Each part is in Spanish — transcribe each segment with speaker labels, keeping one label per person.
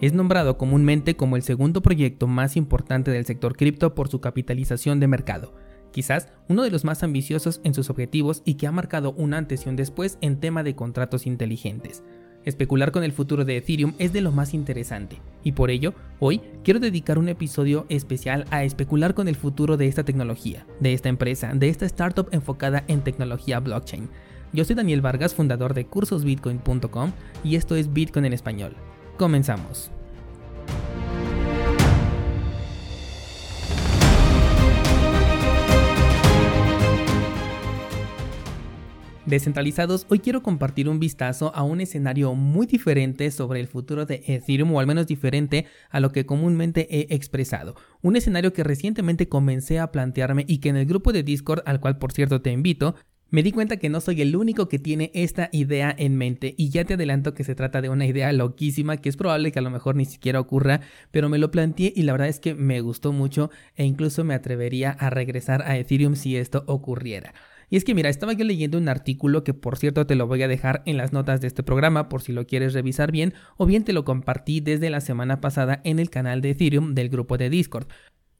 Speaker 1: Es nombrado comúnmente como el segundo proyecto más importante del sector cripto por su capitalización de mercado, quizás uno de los más ambiciosos en sus objetivos y que ha marcado un antes y un después en tema de contratos inteligentes. Especular con el futuro de Ethereum es de lo más interesante, y por ello, hoy quiero dedicar un episodio especial a especular con el futuro de esta tecnología, de esta empresa, de esta startup enfocada en tecnología blockchain. Yo soy Daniel Vargas, fundador de cursosbitcoin.com, y esto es Bitcoin en español. Comenzamos. Descentralizados, hoy quiero compartir un vistazo a un escenario muy diferente sobre el futuro de Ethereum, o al menos diferente a lo que comúnmente he expresado. Un escenario que recientemente comencé a plantearme y que en el grupo de Discord, al cual por cierto te invito, me di cuenta que no soy el único que tiene esta idea en mente y ya te adelanto que se trata de una idea loquísima que es probable que a lo mejor ni siquiera ocurra, pero me lo planteé y la verdad es que me gustó mucho e incluso me atrevería a regresar a Ethereum si esto ocurriera. Y es que mira, estaba yo leyendo un artículo que por cierto te lo voy a dejar en las notas de este programa por si lo quieres revisar bien, o bien te lo compartí desde la semana pasada en el canal de Ethereum del grupo de Discord.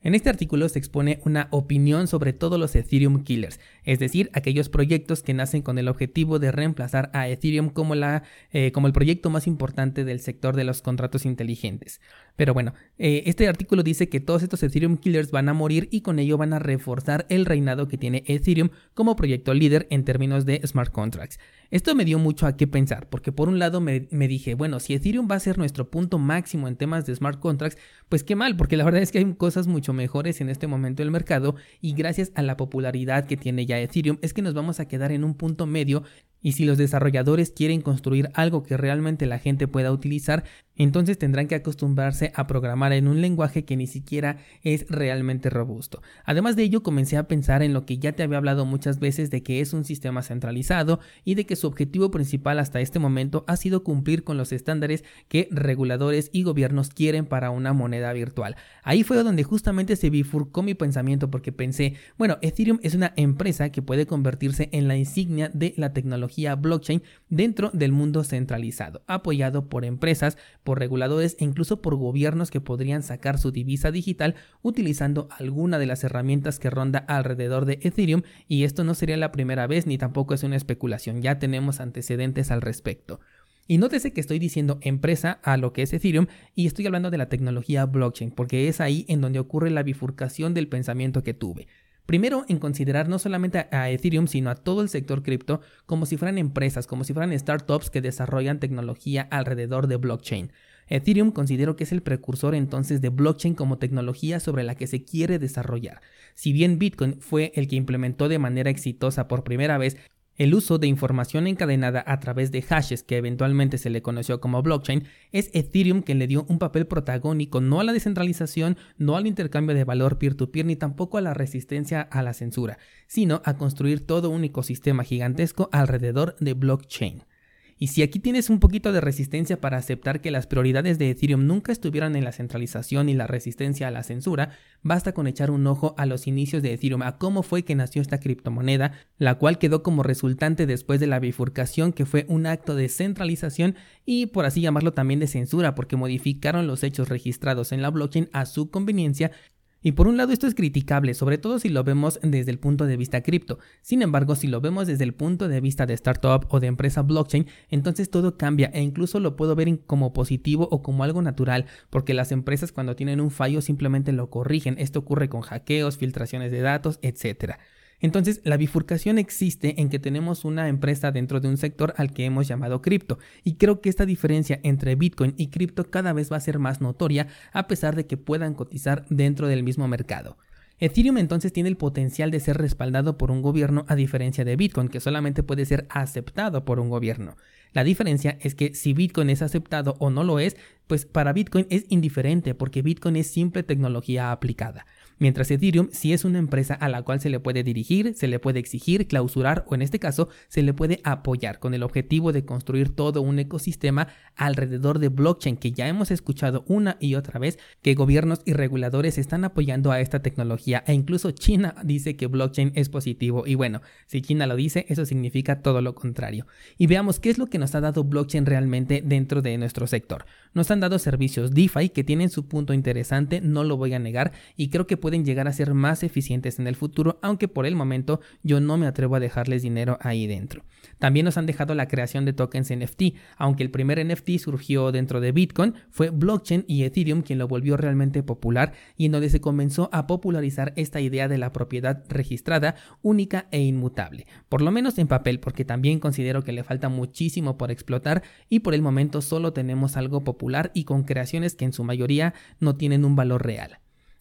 Speaker 1: En este artículo se expone una opinión sobre todos los Ethereum Killers, es decir, aquellos proyectos que nacen con el objetivo de reemplazar a Ethereum como, la, eh, como el proyecto más importante del sector de los contratos inteligentes. Pero bueno, eh, este artículo dice que todos estos Ethereum Killers van a morir y con ello van a reforzar el reinado que tiene Ethereum como proyecto líder en términos de smart contracts. Esto me dio mucho a qué pensar, porque por un lado me, dije, bueno, si Ethereum va a ser nuestro punto máximo en temas de smart contracts, pues qué mal, porque la verdad es que hay cosas mucho mejores en este momento del mercado y gracias a la popularidad que tiene ya Ethereum es que nos vamos a quedar en un punto medio y si los desarrolladores quieren construir algo que realmente la gente pueda utilizar, entonces tendrán que acostumbrarse a programar en un lenguaje que ni siquiera es realmente robusto. Además de ello, comencé a pensar en lo que ya te había hablado muchas veces de que es un sistema centralizado y de que su objetivo principal hasta este momento ha sido cumplir con los estándares que reguladores y gobiernos quieren para una moneda virtual. Ahí fue donde justamente se bifurcó mi pensamiento porque pensé, bueno, Ethereum es una empresa que puede convertirse en la insignia de la tecnología blockchain dentro del mundo centralizado, apoyado por empresas, reguladores e incluso por gobiernos que podrían sacar su divisa digital utilizando alguna de las herramientas que ronda alrededor de Ethereum y esto no sería la primera vez ni tampoco es una especulación, ya tenemos antecedentes al respecto. Y nótese que estoy diciendo empresa a lo que es Ethereum y estoy hablando de la tecnología blockchain, porque es ahí en donde ocurre la bifurcación del pensamiento que tuve. Primero, en considerar no solamente a Ethereum, sino a todo el sector cripto como si fueran empresas, como si fueran startups que desarrollan tecnología alrededor de blockchain. Ethereum considero que es el precursor entonces de blockchain como tecnología sobre la que se quiere desarrollar. Si bien Bitcoin fue el que implementó de manera exitosa por primera vez el uso de información encadenada a través de hashes que eventualmente se le conoció como blockchain es Ethereum quien le dio un papel protagónico no a la descentralización, no al intercambio de valor peer-to-peer ni tampoco a la resistencia a la censura, sino a construir todo un ecosistema gigantesco alrededor de blockchain. Y si aquí tienes un poquito de resistencia para aceptar que las prioridades de Ethereum nunca estuvieran en la centralización y la resistencia a la censura, basta con echar un ojo a los inicios de Ethereum, a cómo fue que nació esta criptomoneda, la cual quedó como resultante después de la bifurcación que fue un acto de centralización y por así llamarlo también de censura, porque modificaron los hechos registrados en la blockchain a su conveniencia y por un lado esto es criticable, sobre todo si lo vemos desde el punto de vista cripto. Sin embargo, si lo vemos desde el punto de vista de startup o de empresa blockchain, entonces todo cambia e incluso lo puedo ver como positivo o como algo natural, porque las empresas cuando tienen un fallo simplemente lo corrigen. Esto ocurre con hackeos, filtraciones de datos, etc. Entonces, la bifurcación existe en que tenemos una empresa dentro de un sector al que hemos llamado cripto, y creo que esta diferencia entre Bitcoin y cripto cada vez va a ser más notoria a pesar de que puedan cotizar dentro del mismo mercado. Ethereum entonces tiene el potencial de ser respaldado por un gobierno a diferencia de Bitcoin, que solamente puede ser aceptado por un gobierno. La diferencia es que si Bitcoin es aceptado o no lo es, pues para Bitcoin es indiferente porque Bitcoin es simple tecnología aplicada. Mientras Ethereum sí es una empresa a la cual se le puede dirigir, se le puede exigir, clausurar o en este caso se le puede apoyar con el objetivo de construir todo un ecosistema alrededor de blockchain que ya hemos escuchado una y otra vez que gobiernos y reguladores están apoyando a esta tecnología e incluso China dice que blockchain es positivo y bueno, si China lo dice eso significa todo lo contrario. Y veamos qué es lo que nos ha dado blockchain realmente dentro de nuestro sector. Nos han dado servicios DeFi que tienen su punto interesante, no lo voy a negar y creo que pueden llegar a ser más eficientes en el futuro, aunque por el momento yo no me atrevo a dejarles dinero ahí dentro. También nos han dejado la creación de tokens NFT, aunque el primer NFT surgió dentro de Bitcoin, fue blockchain y Ethereum quien lo volvió realmente popular y en donde se comenzó a popularizar esta idea de la propiedad registrada, única e inmutable, por lo menos en papel, porque también considero que le falta muchísimo por explotar y por el momento solo tenemos algo popular y con creaciones que en su mayoría no tienen un valor real.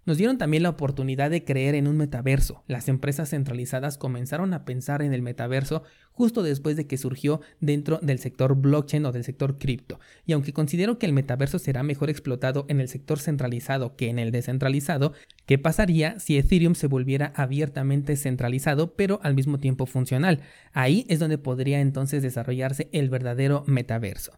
Speaker 1: Nos dieron también la oportunidad de creer en un metaverso. Las empresas centralizadas comenzaron a pensar en el metaverso justo después de que surgió dentro del sector blockchain o del sector cripto. Y aunque considero que el metaverso será mejor explotado en el sector centralizado que en el descentralizado, ¿qué pasaría si Ethereum se volviera abiertamente centralizado pero al mismo tiempo funcional? Ahí es donde podría entonces desarrollarse el verdadero metaverso.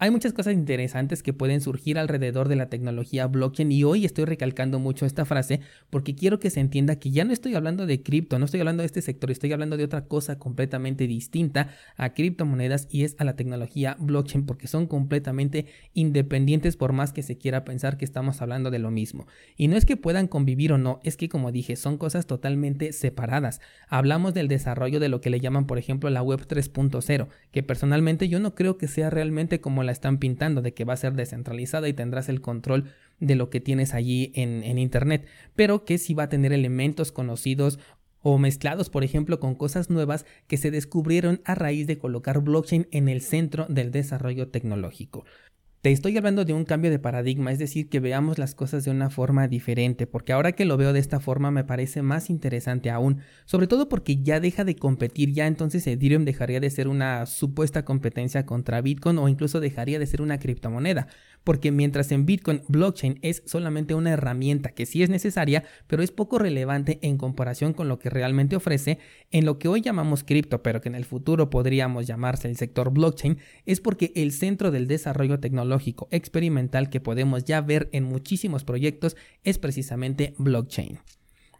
Speaker 1: Hay muchas cosas interesantes que pueden surgir alrededor de la tecnología blockchain y hoy estoy recalcando mucho esta frase porque quiero que se entienda que ya no estoy hablando de cripto, no estoy hablando de este sector, estoy hablando de otra cosa completamente distinta a criptomonedas y es a la tecnología blockchain porque son completamente independientes por más que se quiera pensar que estamos hablando de lo mismo. Y no es que puedan convivir o no, es que como dije, son cosas totalmente separadas. Hablamos del desarrollo de lo que le llaman por ejemplo la web 3.0, que personalmente yo no creo que sea realmente como la están pintando, de que va a ser descentralizada y tendrás el control de lo que tienes allí en, en Internet, pero que sí va a tener elementos conocidos o mezclados, por ejemplo, con cosas nuevas que se descubrieron a raíz de colocar blockchain en el centro del desarrollo tecnológico. Te estoy hablando de un cambio de paradigma, es decir, que veamos las cosas de una forma diferente, porque ahora que lo veo de esta forma me parece más interesante aún, sobre todo porque ya deja de competir, ya entonces Ethereum dejaría de ser una supuesta competencia contra Bitcoin o incluso dejaría de ser una criptomoneda, porque mientras en Bitcoin blockchain es solamente una herramienta que sí es necesaria, pero es poco relevante en comparación con lo que realmente ofrece, en lo que hoy llamamos cripto, pero que en el futuro podríamos llamarse el sector blockchain, es porque el centro del desarrollo tecnológico experimental que podemos ya ver en muchísimos proyectos es precisamente blockchain.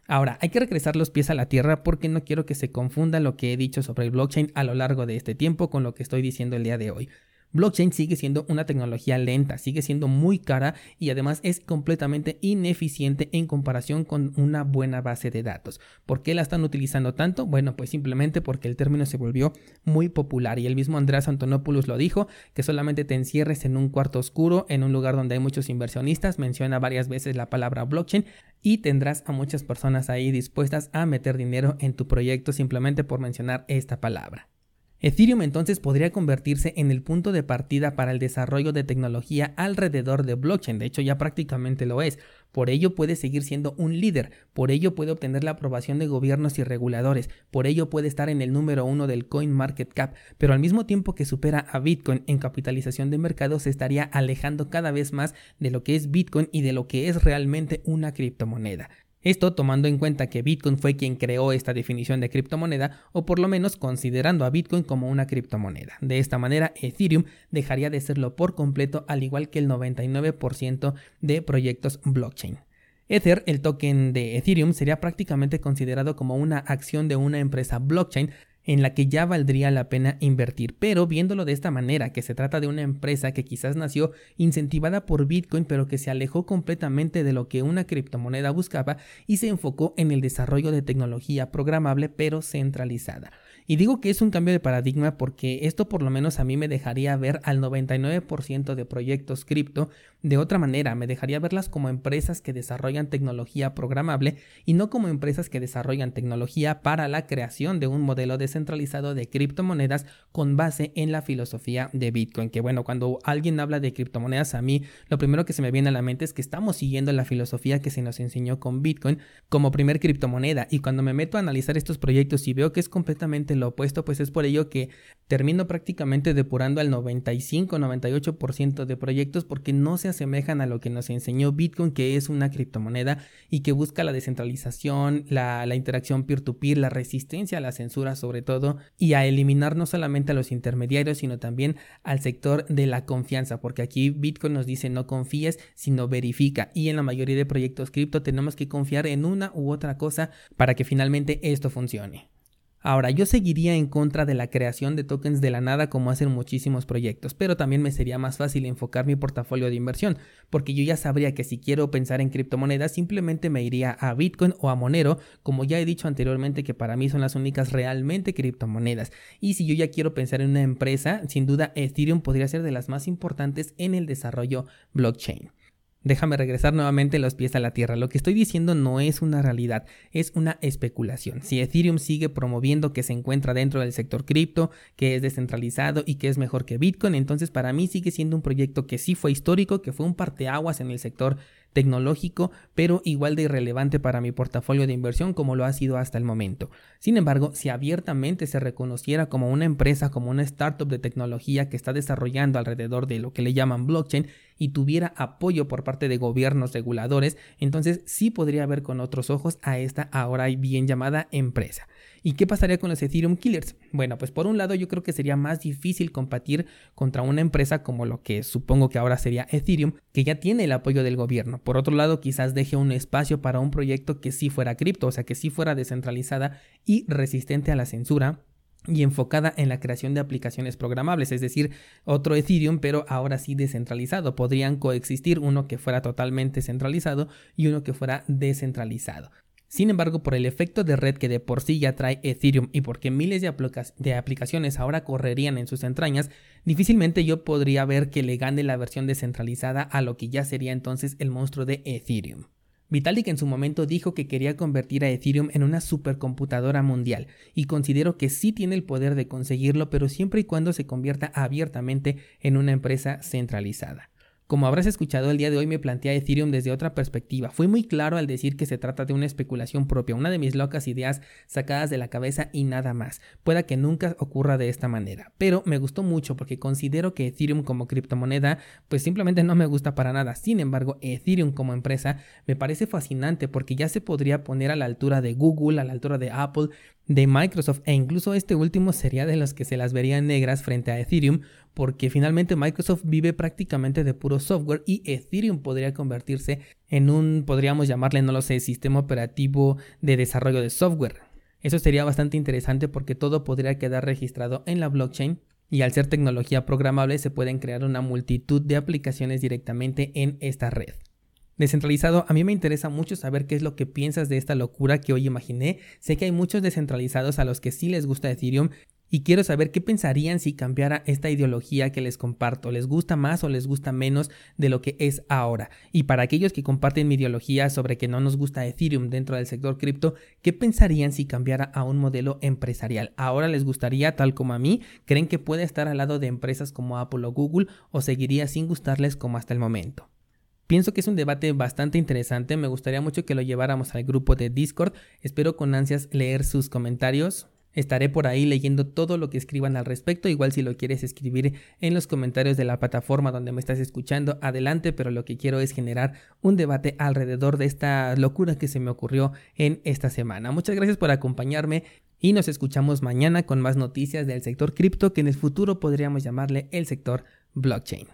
Speaker 1: Ahora, hay que regresar los pies a la tierra porque no quiero que se confunda lo que he dicho sobre el blockchain a lo largo de este tiempo con lo que estoy diciendo el día de hoy. Blockchain sigue siendo una tecnología lenta, sigue siendo muy cara y además es completamente ineficiente en comparación con una buena base de datos. ¿Por qué la están utilizando tanto? Bueno, pues simplemente porque el término se volvió muy popular y el mismo Andreas Antonopoulos lo dijo, que solamente te encierres en un cuarto oscuro, en un lugar donde hay muchos inversionistas, menciona varias veces la palabra blockchain y tendrás a muchas personas ahí dispuestas a meter dinero en tu proyecto simplemente por mencionar esta palabra. Ethereum entonces podría convertirse en el punto de partida para el desarrollo de tecnología alrededor de blockchain, de hecho ya prácticamente lo es, por ello puede seguir siendo un líder, por ello puede obtener la aprobación de gobiernos y reguladores, por ello puede estar en el número uno del Coin Market Cap, pero al mismo tiempo que supera a Bitcoin en capitalización de mercado se estaría alejando cada vez más de lo que es Bitcoin y de lo que es realmente una criptomoneda. Esto tomando en cuenta que Bitcoin fue quien creó esta definición de criptomoneda o por lo menos considerando a Bitcoin como una criptomoneda. De esta manera, Ethereum dejaría de serlo por completo al igual que el 99% de proyectos blockchain. Ether, el token de Ethereum, sería prácticamente considerado como una acción de una empresa blockchain en la que ya valdría la pena invertir. Pero viéndolo de esta manera, que se trata de una empresa que quizás nació incentivada por Bitcoin, pero que se alejó completamente de lo que una criptomoneda buscaba y se enfocó en el desarrollo de tecnología programable pero centralizada. Y digo que es un cambio de paradigma porque esto por lo menos a mí me dejaría ver al 99% de proyectos cripto de otra manera, me dejaría verlas como empresas que desarrollan tecnología programable y no como empresas que desarrollan tecnología para la creación de un modelo descentralizado de criptomonedas con base en la filosofía de Bitcoin. Que bueno, cuando alguien habla de criptomonedas a mí, lo primero que se me viene a la mente es que estamos siguiendo la filosofía que se nos enseñó con Bitcoin como primer criptomoneda y cuando me meto a analizar estos proyectos y veo que es completamente lo opuesto, pues es por ello que termino prácticamente depurando al 95-98% de proyectos porque no se asemejan a lo que nos enseñó Bitcoin, que es una criptomoneda y que busca la descentralización, la, interacción peer-to-peer, -peer, la resistencia a la censura sobre todo y a eliminar no solamente a los intermediarios, sino también al sector de la confianza, porque aquí Bitcoin nos dice no confíes, sino verifica y en la mayoría de proyectos cripto tenemos que confiar en una u otra cosa para que finalmente esto funcione. Ahora, yo seguiría en contra de la creación de tokens de la nada como hacen muchísimos proyectos, pero también me sería más fácil enfocar mi portafolio de inversión, porque yo ya sabría que si quiero pensar en criptomonedas simplemente me iría a Bitcoin o a Monero, como ya he dicho anteriormente que para mí son las únicas realmente criptomonedas. Y si yo ya quiero pensar en una empresa, sin duda Ethereum podría ser de las más importantes en el desarrollo blockchain. Déjame regresar nuevamente los pies a la tierra. Lo que estoy diciendo no es una realidad, es una especulación. Si Ethereum sigue promoviendo que se encuentra dentro del sector cripto, que es descentralizado y que es mejor que Bitcoin, entonces para mí sigue siendo un proyecto que sí fue histórico, que fue un parteaguas en el sector tecnológico, pero igual de irrelevante para mi portafolio de inversión como lo ha sido hasta el momento. Sin embargo, si abiertamente se reconociera como una empresa, como una startup de tecnología que está desarrollando alrededor de lo que le llaman blockchain y tuviera apoyo por parte de gobiernos reguladores, entonces sí podría ver con otros ojos a esta ahora bien llamada empresa. ¿Y qué pasaría con los Ethereum Killers? Bueno, pues por un lado yo creo que sería más difícil combatir contra una empresa como lo que supongo que ahora sería Ethereum, que ya tiene el apoyo del gobierno. Por otro lado, quizás deje un espacio para un proyecto que sí fuera cripto, o sea, que sí fuera descentralizada y resistente a la censura y enfocada en la creación de aplicaciones programables, es decir, otro Ethereum, pero ahora sí descentralizado. Podrían coexistir uno que fuera totalmente centralizado y uno que fuera descentralizado. Sin embargo, por el efecto de red que de por sí ya trae Ethereum y porque miles de, aplicaciones ahora correrían en sus entrañas, difícilmente yo podría ver que le gane la versión descentralizada a lo que ya sería entonces el monstruo de Ethereum. Vitalik en su momento dijo que quería convertir a Ethereum en una supercomputadora mundial y considero que sí tiene el poder de conseguirlo pero siempre y cuando se convierta abiertamente en una empresa centralizada. Como habrás escuchado el día de hoy me plantea Ethereum desde otra perspectiva. Fui muy claro al decir que se trata de una especulación propia, una de mis locas ideas sacadas de la cabeza y nada más. Pueda que nunca ocurra de esta manera, pero me gustó mucho porque considero que Ethereum como criptomoneda pues simplemente no me gusta para nada. Sin embargo, Ethereum como empresa me parece fascinante porque ya se podría poner a la altura de Google, a la altura de Apple, de Microsoft e incluso este último sería de los que se las verían negras frente a Ethereum porque finalmente Microsoft vive prácticamente de puro software y Ethereum podría convertirse en un, podríamos llamarle, no lo sé, sistema operativo de desarrollo de software. Eso sería bastante interesante porque todo podría quedar registrado en la blockchain y al ser tecnología programable se pueden crear una multitud de aplicaciones directamente en esta red. Descentralizado, a mí me interesa mucho saber qué es lo que piensas de esta locura que hoy imaginé. Sé que hay muchos descentralizados a los que sí les gusta Ethereum y quiero saber qué pensarían si cambiara esta ideología que les comparto. ¿Les gusta más o les gusta menos de lo que es ahora? Y para aquellos que comparten mi ideología sobre que no nos gusta Ethereum dentro del sector cripto, ¿qué pensarían si cambiara a un modelo empresarial? ¿Ahora les gustaría tal como a mí? ¿Creen que puede estar al lado de empresas como Apple o Google o seguiría sin gustarles como hasta el momento? Pienso que es un debate bastante interesante, me gustaría mucho que lo lleváramos al grupo de Discord, espero con ansias leer sus comentarios. Estaré por ahí leyendo todo lo que escriban al respecto, igual si lo quieres escribir en los comentarios de la plataforma donde me estás escuchando, adelante, pero lo que quiero es generar un debate alrededor de esta locura que se me ocurrió en esta semana. Muchas gracias por acompañarme y nos escuchamos mañana con más noticias del sector cripto que en el futuro podríamos llamarle el sector blockchain.